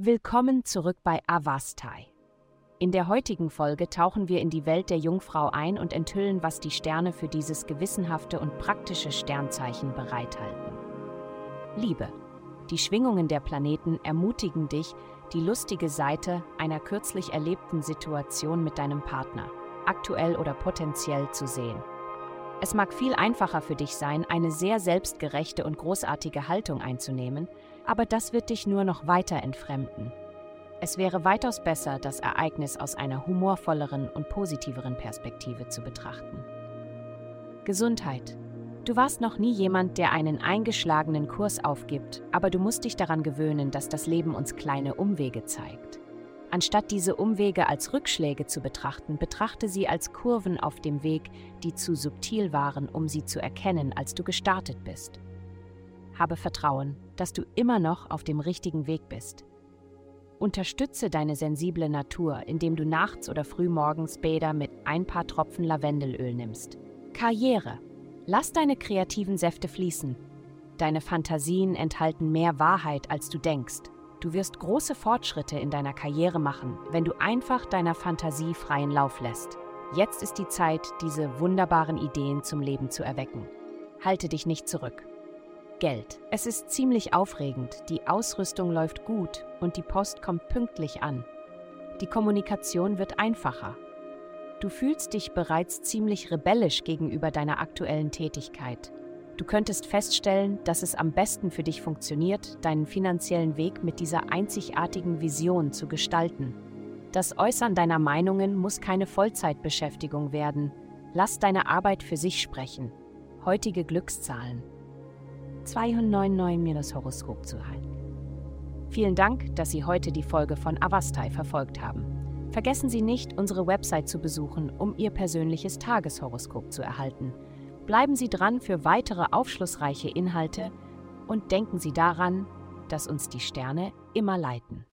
Willkommen zurück bei Avastai. In der heutigen Folge tauchen wir in die Welt der Jungfrau ein und enthüllen, was die Sterne für dieses gewissenhafte und praktische Sternzeichen bereithalten. Liebe. Die Schwingungen der Planeten ermutigen dich, die lustige Seite einer kürzlich erlebten Situation mit deinem Partner, aktuell oder potenziell, zu sehen. Es mag viel einfacher für dich sein, eine sehr selbstgerechte und großartige Haltung einzunehmen, aber das wird dich nur noch weiter entfremden. Es wäre weitaus besser, das Ereignis aus einer humorvolleren und positiveren Perspektive zu betrachten. Gesundheit. Du warst noch nie jemand, der einen eingeschlagenen Kurs aufgibt, aber du musst dich daran gewöhnen, dass das Leben uns kleine Umwege zeigt. Anstatt diese Umwege als Rückschläge zu betrachten, betrachte sie als Kurven auf dem Weg, die zu subtil waren, um sie zu erkennen, als du gestartet bist. Habe Vertrauen, dass du immer noch auf dem richtigen Weg bist. Unterstütze deine sensible Natur, indem du nachts oder frühmorgens Bäder mit ein paar Tropfen Lavendelöl nimmst. Karriere. Lass deine kreativen Säfte fließen. Deine Fantasien enthalten mehr Wahrheit, als du denkst. Du wirst große Fortschritte in deiner Karriere machen, wenn du einfach deiner Fantasie freien Lauf lässt. Jetzt ist die Zeit, diese wunderbaren Ideen zum Leben zu erwecken. Halte dich nicht zurück. Geld. Es ist ziemlich aufregend, die Ausrüstung läuft gut und die Post kommt pünktlich an. Die Kommunikation wird einfacher. Du fühlst dich bereits ziemlich rebellisch gegenüber deiner aktuellen Tätigkeit. Du könntest feststellen, dass es am besten für dich funktioniert, deinen finanziellen Weg mit dieser einzigartigen Vision zu gestalten. Das Äußern deiner Meinungen muss keine Vollzeitbeschäftigung werden. Lass deine Arbeit für sich sprechen. Heutige Glückszahlen. 299 Horoskop zu halten. Vielen Dank, dass Sie heute die Folge von Avastai verfolgt haben. Vergessen Sie nicht, unsere Website zu besuchen, um Ihr persönliches Tageshoroskop zu erhalten. Bleiben Sie dran für weitere aufschlussreiche Inhalte und denken Sie daran, dass uns die Sterne immer leiten.